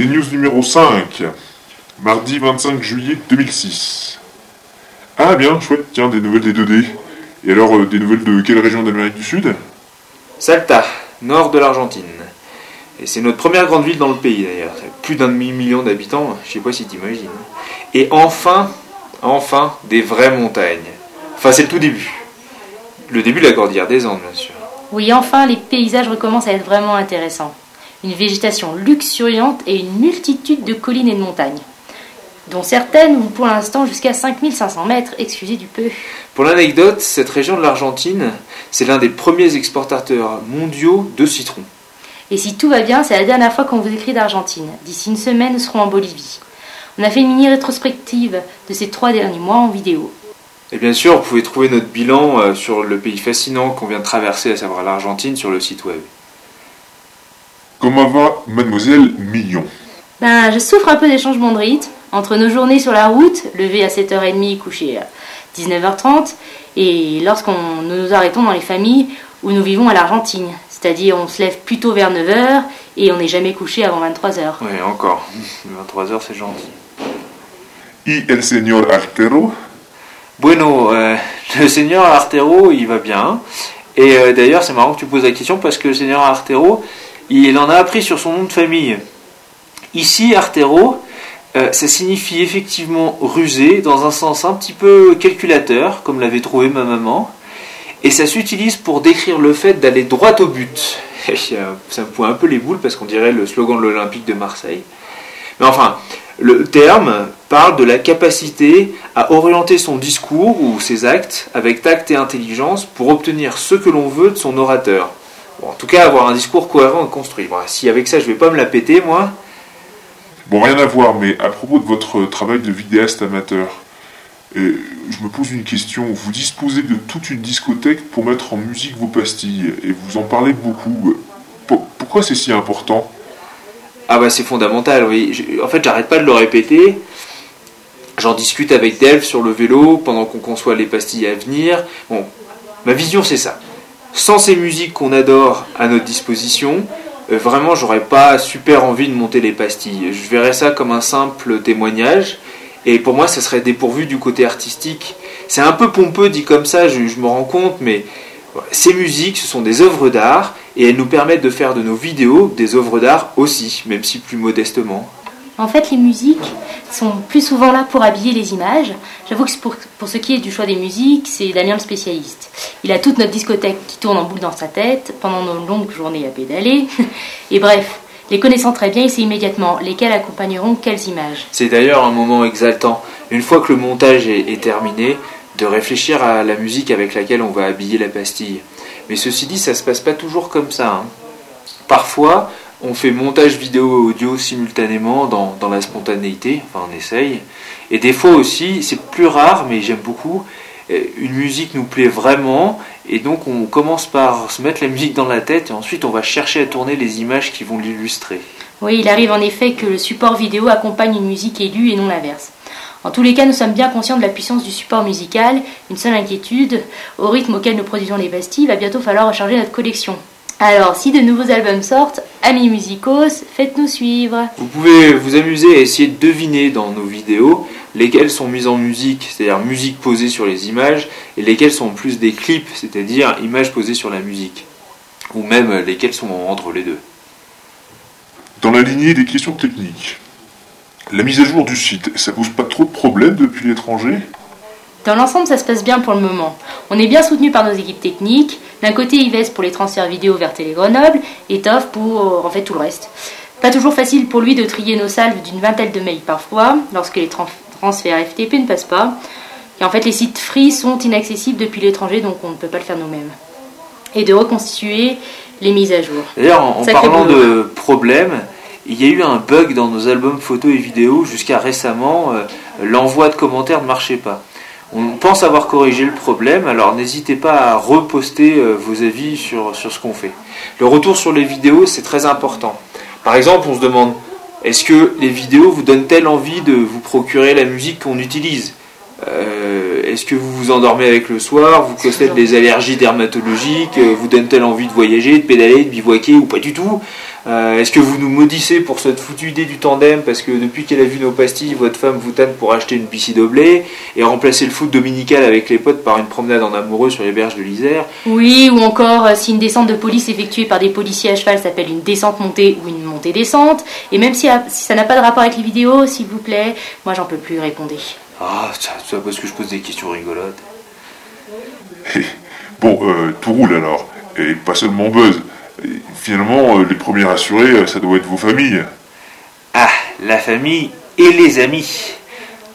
Des news numéro 5, mardi 25 juillet 2006. Ah bien, chouette, tiens, des nouvelles des 2D. Et alors, euh, des nouvelles de quelle région d'Amérique du Sud? Salta, nord de l'Argentine. Et c'est notre première grande ville dans le pays d'ailleurs. Plus d'un demi-million d'habitants, je sais pas si t'imagines. Et enfin, enfin, des vraies montagnes. Enfin, c'est le tout début. Le début de la cordillère des Andes, bien sûr. Oui, enfin, les paysages recommencent à être vraiment intéressants. Une végétation luxuriante et une multitude de collines et de montagnes, dont certaines vont pour l'instant jusqu'à 5500 mètres, excusez du peu. Pour l'anecdote, cette région de l'Argentine, c'est l'un des premiers exportateurs mondiaux de citron. Et si tout va bien, c'est la dernière fois qu'on vous écrit d'Argentine. D'ici une semaine, nous serons en Bolivie. On a fait une mini rétrospective de ces trois derniers mois en vidéo. Et bien sûr, vous pouvez trouver notre bilan euh, sur le pays fascinant qu'on vient de traverser, à savoir l'Argentine, sur le site web. Comment va Mademoiselle Million Ben, je souffre un peu des changements de rythme. Entre nos journées sur la route, lever à 7h30, coucher à 19h30, et lorsqu'on nous nous arrêtons dans les familles où nous vivons à l'Argentine. C'est-à-dire, on se lève plutôt vers 9h et on n'est jamais couché avant 23h. Oui, encore. 23h, c'est gentil. Y el señor Artero? Bueno, euh, le seigneur Artero, il va bien. Et euh, d'ailleurs, c'est marrant que tu poses la question parce que le seigneur Artero, il en a appris sur son nom de famille. Ici, Artero, euh, ça signifie effectivement rusé dans un sens un petit peu calculateur, comme l'avait trouvé ma maman. Et ça s'utilise pour décrire le fait d'aller droit au but. ça me fout un peu les boules parce qu'on dirait le slogan de l'Olympique de Marseille. Mais enfin, le terme parle de la capacité à orienter son discours ou ses actes avec tact et intelligence pour obtenir ce que l'on veut de son orateur. En tout cas, avoir un discours cohérent et construit. si avec ça je vais pas me la péter, moi. Bon, rien à voir, mais à propos de votre travail de vidéaste amateur, je me pose une question. Vous disposez de toute une discothèque pour mettre en musique vos pastilles, et vous en parlez beaucoup. Pourquoi c'est si important? Ah bah c'est fondamental, oui. En fait, j'arrête pas de le répéter. J'en discute avec Delph sur le vélo pendant qu'on conçoit les pastilles à venir. Bon, ma vision c'est ça. Sans ces musiques qu'on adore à notre disposition, euh, vraiment j'aurais pas super envie de monter les pastilles. Je verrais ça comme un simple témoignage. Et pour moi, ça serait dépourvu du côté artistique. C'est un peu pompeux dit comme ça, je, je me rends compte, mais ces musiques, ce sont des œuvres d'art et elles nous permettent de faire de nos vidéos des œuvres d'art aussi, même si plus modestement. En fait, les musiques sont plus souvent là pour habiller les images. J'avoue que pour, pour, ce qui est du choix des musiques, c'est Damien le spécialiste. Il a toute notre discothèque qui tourne en boucle dans sa tête pendant nos longues journées à pédaler. Et bref, les connaissant très bien, il sait immédiatement lesquelles accompagneront quelles images. C'est d'ailleurs un moment exaltant. Une fois que le montage est terminé, de réfléchir à la musique avec laquelle on va habiller la pastille. Mais ceci dit, ça se passe pas toujours comme ça. Hein. Parfois, on fait montage vidéo et audio simultanément dans, dans, la spontanéité, enfin on essaye. Et des fois aussi, c'est plus rare, mais j'aime beaucoup, euh, une musique nous plaît vraiment, et donc on commence par se mettre la musique dans la tête, et ensuite on va chercher à tourner les images qui vont l'illustrer. Oui, il arrive en effet que le support vidéo accompagne une musique élue et non l'inverse. En tous les cas, nous sommes bien conscients de la puissance du support musical. Une seule inquiétude, au rythme auquel nous produisons les pastilles, il va bientôt falloir recharger notre collection. Alors, si de nouveaux albums sortent, amis musicos, faites-nous suivre. Vous pouvez vous amuser à essayer de deviner dans nos vidéos lesquelles sont mises en musique, c'est-à-dire musique posée sur les images, et lesquelles sont plus des clips, c'est-à-dire images posées sur la musique. Ou même lesquelles sont entre les deux. Dans la lignée des questions techniques, la mise à jour du site, ça pose pas trop de problèmes depuis l'étranger? Dans l'ensemble, ça se passe bien pour le moment. On est bien soutenu par nos équipes techniques. D'un côté, Yves pour les transferts vidéo vers Télé Grenoble et Toff pour euh, en fait tout le reste. Pas toujours facile pour lui de trier nos salves d'une vingtaine de mails parfois, lorsque les transferts FTP ne passent pas. Et en fait, les sites free sont inaccessibles depuis l'étranger, donc on ne peut pas le faire nous-mêmes. Et de reconstituer les mises à jour. D'ailleurs, en, parlant de problèmes, il y a eu un bug dans nos albums photos et vidéos jusqu'à récemment, euh, l'envoi de commentaires ne marchait pas. On pense avoir corrigé le problème, alors n'hésitez pas à reposter euh, vos avis sur, sur ce qu'on fait. Le retour sur les vidéos, c'est très important. Par exemple, on se demande, est-ce que les vidéos vous donnent-elles envie de vous procurer la musique qu'on utilise? Euh, Est-ce que vous vous endormez avec le soir Vous possèdez des allergies dermatologiques Vous donne-t-elle envie de voyager, de pédaler, de bivouaquer ou pas du tout? Euh, Est-ce que vous nous maudissez pour cette foutue idée du tandem parce que depuis qu'elle a vu nos pastilles, votre femme vous tanne pour acheter une piscine d'oblé et remplacer le foot dominical avec les potes par une promenade en amoureux sur les berges de l'Isère Oui, ou encore euh, si une descente de police effectuée par des policiers à cheval s'appelle une descente montée ou une montée descente. Et même si, si ça n'a pas de rapport avec les vidéos, s'il vous plaît, moi j'en peux plus, répondez. Ah, ça, ça parce que je pose des questions rigolotes. Bon, euh, tout roule alors. Et pas seulement Buzz. Finalement, euh, les premiers assurés, euh, ça doit être vos familles. Ah, la famille et les amis,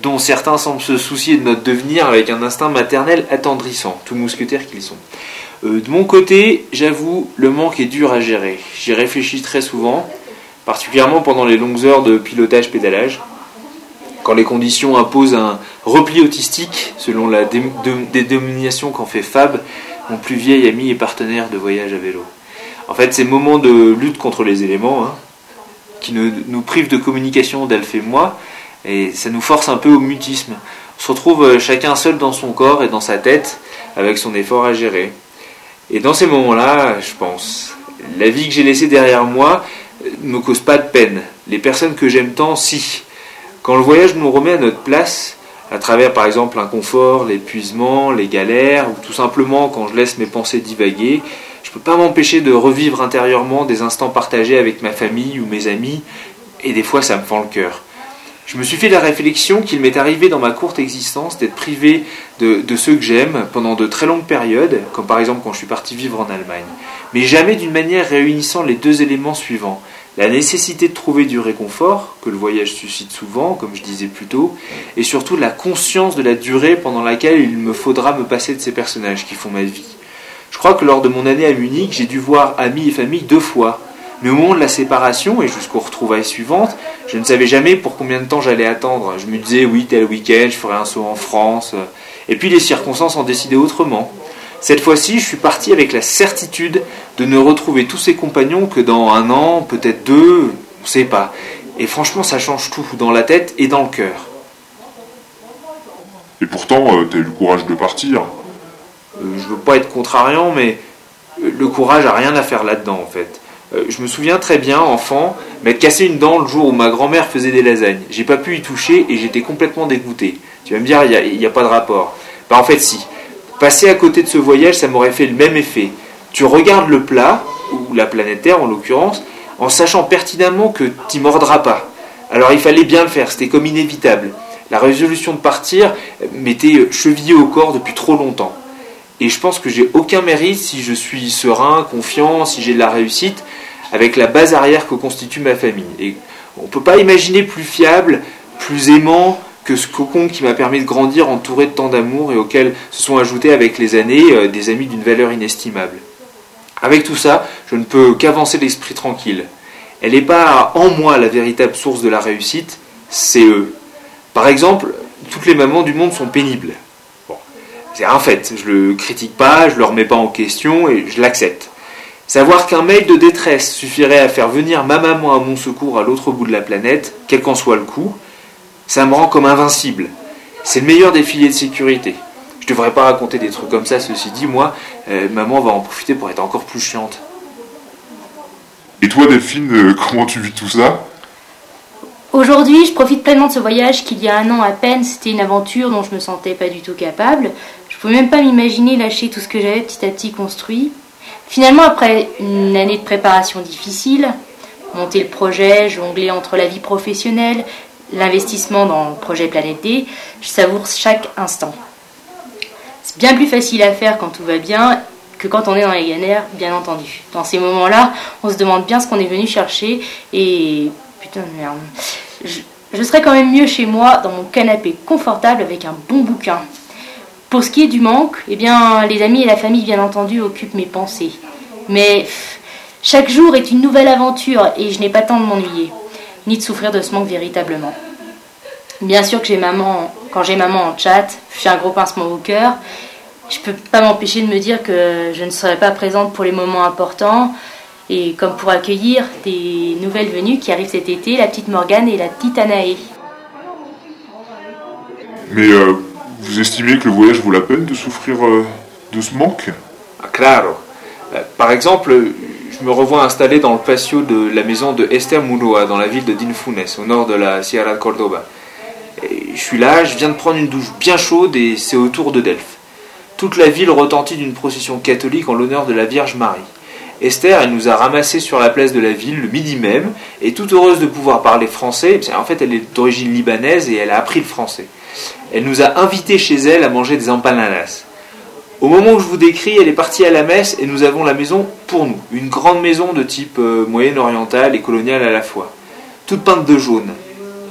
dont certains semblent se soucier de notre devenir avec un instinct maternel attendrissant, tout mousquetaire qu'ils sont. Euh, de mon côté, j'avoue, le manque est dur à gérer. J'y réfléchis très souvent, particulièrement pendant les longues heures de pilotage-pédalage, quand les conditions imposent un repli autistique, selon la dénomination qu'en fait Fab, mon plus vieil ami et partenaire de voyage à vélo. En fait, ces moments de lutte contre les éléments, hein, qui nous privent de communication d'Alf et moi, et ça nous force un peu au mutisme. On se retrouve euh, chacun seul dans son corps et dans sa tête, avec son effort à gérer. Et dans ces moments-là, je pense, la vie que j'ai laissée derrière moi euh, ne me cause pas de peine. Les personnes que j'aime tant, si. Quand le voyage nous remet à notre place, à travers par exemple l'inconfort, l'épuisement, les galères, ou tout simplement quand je laisse mes pensées divaguer, peux pas m'empêcher de revivre intérieurement des instants partagés avec ma famille ou mes amis, et des fois ça me fend le cœur. Je me suis fait la réflexion qu'il m'est arrivé dans ma courte existence d'être privé de ceux que j'aime pendant de très longues périodes, comme par exemple quand je suis parti vivre en Allemagne, mais jamais d'une manière réunissant les deux éléments suivants. La nécessité de trouver du réconfort, que le voyage suscite souvent, comme je disais plus tôt, et surtout la conscience de la durée pendant laquelle il me faudra me passer de ces personnages qui font ma vie. Je crois que lors de mon année à Munich, j'ai dû voir amis et famille deux fois. Mais au moment de la séparation et jusqu'aux retrouvailles suivantes, je ne savais jamais pour combien de temps j'allais attendre. Je me disais, oui, tel week-end, je ferai un saut en France. Et puis les circonstances en décidaient autrement. Cette fois-ci, je suis parti avec la certitude de ne retrouver tous ces compagnons que dans un an, peut-être deux, on ne sait pas. Et franchement, ça change tout, dans la tête et dans le cœur. Et pourtant, euh, t'as eu le courage de partir. Euh, je veux pas être contrariant, mais euh, le courage a rien à faire là-dedans en fait. Euh, Je me souviens très bien, enfant, m'être cassé une dent le jour où ma grand-mère faisait des lasagnes. J'ai pas pu y toucher et j'étais complètement dégoûté. Tu vas me dire, il n'y a, pas de rapport. Bah en fait si. Passer à côté de ce voyage, ça m'aurait fait le même effet. Tu regardes le plat, ou la planète Terre en l'occurrence, en sachant pertinemment que t'y mordras pas. Alors il fallait bien le faire, c'était comme inévitable. La résolution de partir m'était chevillée au corps depuis trop longtemps. Et je pense que j'ai aucun mérite si je suis serein, confiant, si j'ai de la réussite, avec la base arrière que constitue ma famille. Et on ne peut pas imaginer plus fiable, plus aimant que ce cocon qui m'a permis de grandir entouré de tant d'amour et auquel se sont ajoutés avec les années euh, des amis d'une valeur inestimable. Avec tout ça, je ne peux qu'avancer l'esprit tranquille. Elle n'est pas en moi la véritable source de la réussite, c'est eux. Par exemple, toutes les mamans du monde sont pénibles. C'est un fait, je le critique pas, je le remets pas en question et je l'accepte. Savoir qu'un mail de détresse suffirait à faire venir ma maman à mon secours à l'autre bout de la planète, quel qu'en soit le coût, ça me rend comme invincible. C'est le meilleur des filets de sécurité. Je devrais pas raconter des trucs comme ça, ceci dit, moi, euh, maman va en profiter pour être encore plus chiante. Et toi, Delphine, euh, comment tu vis tout ça? Aujourd'hui, je profite pleinement de ce voyage qu'il y a un an à peine, c'était une aventure dont je me sentais pas du tout capable. Je pouvais même pas m'imaginer lâcher tout ce que j'avais petit à petit construit. Finalement, après une année de préparation difficile, monter le projet, jongler entre la vie professionnelle, l'investissement dans le projet Planète D, je savoure chaque instant. C'est bien plus facile à faire quand tout va bien que quand on est dans les galères, bien entendu. Dans ces moments-là, on se demande bien ce qu'on est venu chercher et putain de merde. Je, serais quand même mieux chez moi, dans mon canapé confortable avec un bon bouquin. Pour ce qui est du manque, eh bien, les amis et la famille, bien entendu, occupent mes pensées. Mais chaque jour est une nouvelle aventure et je n'ai pas temps de m'ennuyer, ni de souffrir de ce manque véritablement. Bien sûr que j'ai maman, quand j'ai maman en chat, j'ai un gros pincement au cœur. Je peux pas m'empêcher de me dire que je ne serai pas présente pour les moments importants, et comme pour accueillir des nouvelles venues qui arrivent cet été, la petite Morgane et la petite Anaé. Mais euh, vous estimez que le voyage vaut la peine de souffrir euh, de ce manque? Ah, claro. Euh, Par exemple, je me revois installé dans le patio de la maison de Esther Munoa, dans la ville de Dinfunes, au nord de la Sierra de Cordoba. je suis là, je viens de prendre une douche bien chaude et c'est autour de Delphes. Toute la ville retentit d'une procession catholique en l'honneur de la Vierge Marie. Esther, elle nous a ramassés sur la place de la ville le midi même, et toute heureuse de pouvoir parler français, en fait elle est d'origine libanaise et elle a appris le français. Elle nous a invités chez elle à manger des empanadas. Au moment où je vous décris, elle est partie à la messe et nous avons la maison pour nous. Une grande maison de type euh, moyen-oriental et colonial à la fois. Toute peinte de jaune.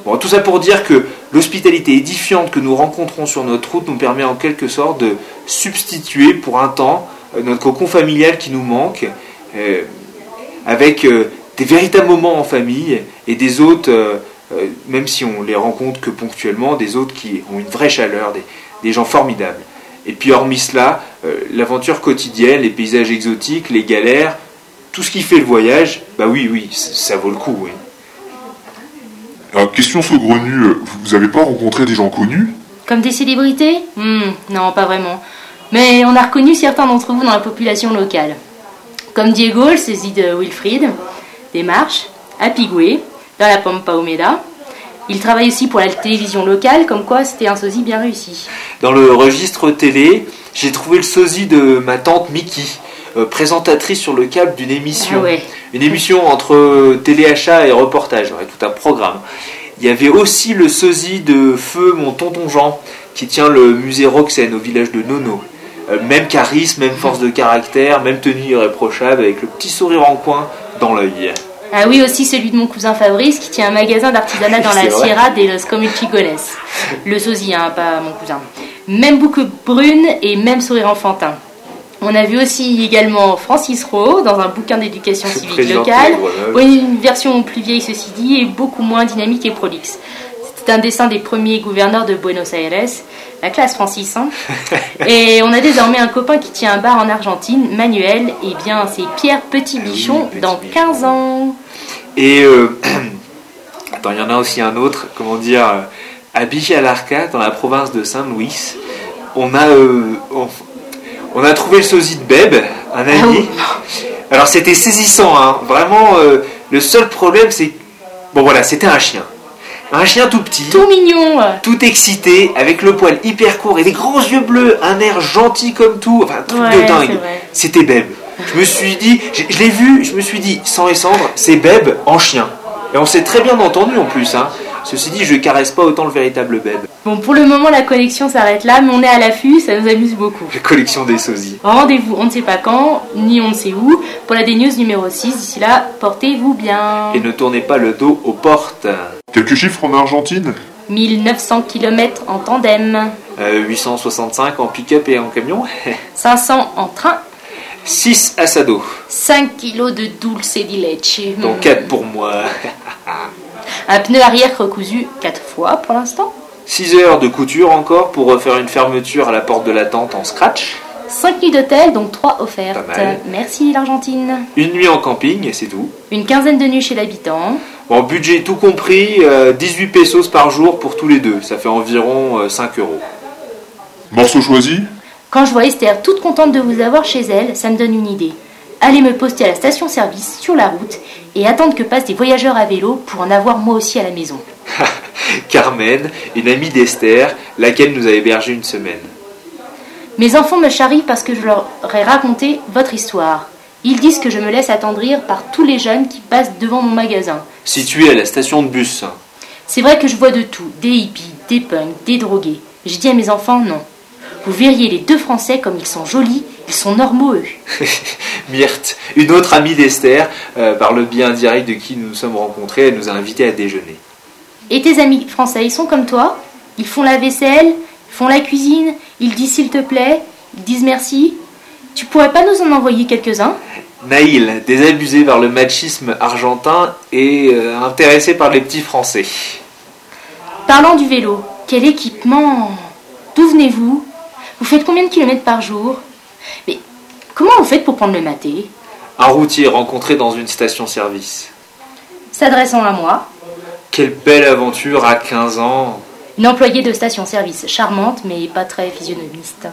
Bon, tout ça pour dire que l'hospitalité édifiante que nous rencontrons sur notre route nous permet en quelque sorte de substituer pour un temps euh, notre cocon familial qui nous manque, euh, avec des véritables moments en famille et des autres, même si on les rencontre que ponctuellement, des autres qui ont une vraie chaleur, des gens formidables. Et puis hormis cela, euh, l'aventure quotidienne, les paysages exotiques, les galères, tout ce qui fait le voyage, bah oui, oui, ça vaut le coup, oui. Alors, question saugrenue, euh, vous n'avez pas rencontré des gens connus? Comme des célébrités? Hmm, Non, pas vraiment. Mais on a reconnu certains d'entre vous dans la population locale. Comme Diego, le sosie de Wilfried, des marches, à Pigoué, dans la Pampa Humeda, il travaille aussi pour la télévision locale, comme quoi c'était un sosie bien réussi. Dans le registre télé, j'ai trouvé le sosie de ma tante Mickey, euh, présentatrice sur le câble d'une émission. Ah Une émission entre téléachat et reportage, tout un programme. Il y avait aussi le sosie de Feu, mon tonton Jean, qui tient le musée Roxen au village de Nono. Euh, même charisme, même force de caractère, même tenue irréprochable, avec le petit sourire en coin dans l'œil. Ah oui, aussi celui de mon cousin Fabrice qui tient un magasin d'artisanat dans la Sierra de los. Le sosie, hein, pas mon cousin. Même boucle brune et même sourire enfantin. On a vu aussi également Francis Rowe dans un bouquin d'éducation civique locale, une version plus vieille ceci dit et beaucoup moins dynamique et prolixe. C'est un dessin des premiers gouverneurs de Buenos Aires, la classe Francis. Hein. et on a désormais un copain qui tient un bar en Argentine, Manuel, et bien c'est Pierre Petit-Bichon ah dans 15 ans. Et euh, attends, il y en a aussi un autre, comment dire, euh, à Bijalarca, dans la province de Saint-Louis, on a, euh, on, a trouvé le sosie de Beb, un ah ami. Alors c'était saisissant, hein. vraiment. le seul problème, c'est bon voilà, c'était un chien. Un chien tout petit. Tout mignon. Tout excité, avec le poil hyper court et des grands yeux bleus, un air gentil comme tout. Enfin, truc de dingue. C'était Beb. Je me suis dit, je, l'ai vu, je me suis dit, sans et cendre, c'est Beb en chien. Et on s'est très bien entendu en plus. Hein. Ceci dit, je caresse pas autant le véritable Beb. Bon, pour le moment, la collection s'arrête là, mais on est à l'affût, ça nous amuse beaucoup. La collection des sosies. Rendez-vous, on ne sait pas quand, ni on ne sait où, pour la D-News numéro 6. D'ici là, portez-vous bien. Et ne tournez pas le dos aux portes. Quelques chiffres en Argentine 1900 km en tandem. 865 euh, en pick-up et en camion. 500 en train. 6 asado. 5 kg de dulce di leche. Donc 4 pour moi. Un pneu arrière recousu 4 fois pour l'instant. 6 heures de couture encore pour refaire une fermeture à la porte de la tente en scratch. 5 nuits d'hôtel, donc 3 offertes. Merci l'Argentine. Une nuit en camping et c'est tout. Une quinzaine de nuits chez l'habitant. Bon, budget tout compris, 18 euh, pesos par jour pour tous les deux. Ça fait environ 5 euh, euros. Morceau choisi? Quand je vois Esther toute contente de vous avoir chez elle, ça me donne une idée. Allez me poster à la station-service sur la route et attendre que passent des voyageurs à vélo pour en avoir moi aussi à la maison. Carmen, une amie d'Esther, laquelle nous a hébergé une semaine. Mes enfants me charrient parce que je leur ai raconté votre histoire. Ils disent que je me laisse attendrir par tous les jeunes qui passent devant mon magasin. Situé à la station de bus. C'est vrai que je vois de tout, des hippies, des punks, des drogués. Je dis à mes enfants non. Vous verriez les deux Français comme ils sont jolis, ils sont normaux eux. Myrthe, une autre amie d'Esther, euh, par le bien direct de qui nous nous sommes rencontrés, elle nous a invités à déjeuner. Et tes amis français, ils sont comme toi Ils font la vaisselle, font la cuisine, ils disent s'il te plaît, ils disent merci. Tu pourrais pas nous en envoyer quelques-uns? Naïl, désabusé par le machisme argentin et euh, intéressé par les petits français. Parlant du vélo, quel équipement? D'où venez-vous? Vous faites combien de kilomètres par jour? Mais comment vous faites pour prendre le maté? Un routier rencontré dans une station-service. S'adressant à moi. Quelle belle aventure à 15 ans une employée de station-service charmante, mais pas très physionomiste.